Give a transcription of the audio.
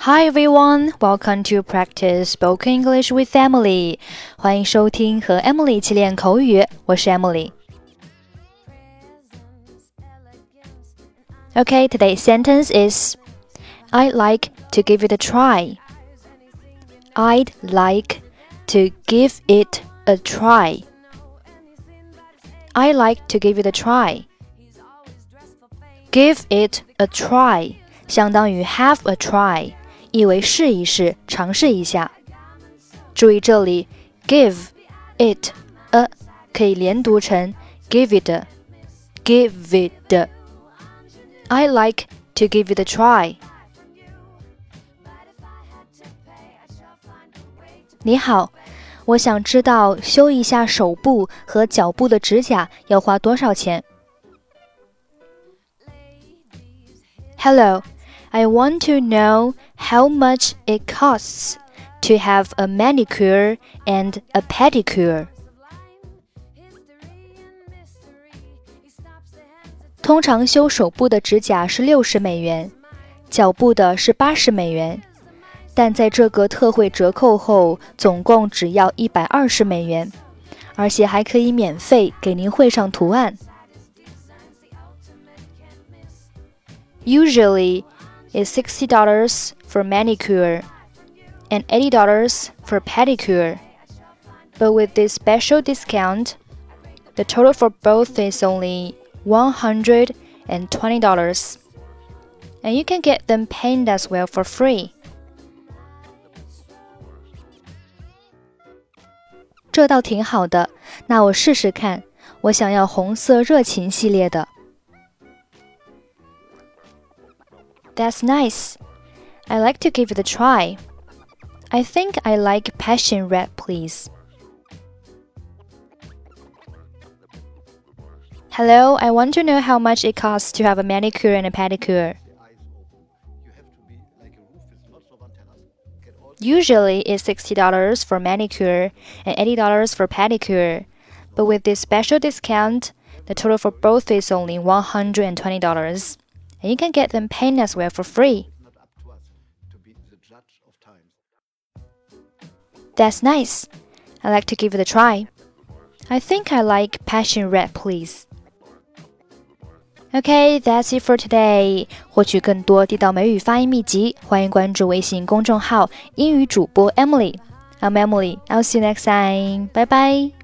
Hi everyone, welcome to practice spoken English with Emily. 欢迎收听和 Emily 一起练口语，我是 Emily。Okay, today's sentence is I'd like to give it a try. I'd like to give it a try. I like to give it a try. Give it a try 相当于 have a try， 意为试一试、尝试一下。注意这里，give it a 可以连读成 give it give it。I like to give it a try。你好，我想知道修一下手部和脚部的指甲要花多少钱。Hello, I want to know how much it costs to have a manicure and a pedicure. 通常修手部的指甲是六十美元，脚部的是八十美元，但在这个特惠折扣后，总共只要一百二十美元，而且还可以免费给您绘上图案。Usually, it's sixty dollars for manicure and eighty dollars for pedicure, but with this special discount, the total for both is only one hundred and twenty dollars, and you can get them painted as well for free. 这倒挺好的，那我试试看。我想要红色热情系列的。 That's nice. I like to give it a try. I think I like passion red, please. Hello, I want to know how much it costs to have a manicure and a pedicure. Usually it's $60 for manicure and $80 for pedicure, but with this special discount, the total for both is only $120, and you can get them painted as well for free. That's nice. I like to give it a try. I think I like passion red, please. Okay, that's it for today. 获取更多地道美语发音秘籍，欢迎关注微信公众号“英语主播 Emily”。I'm Emily. I'll see you next time. Bye bye.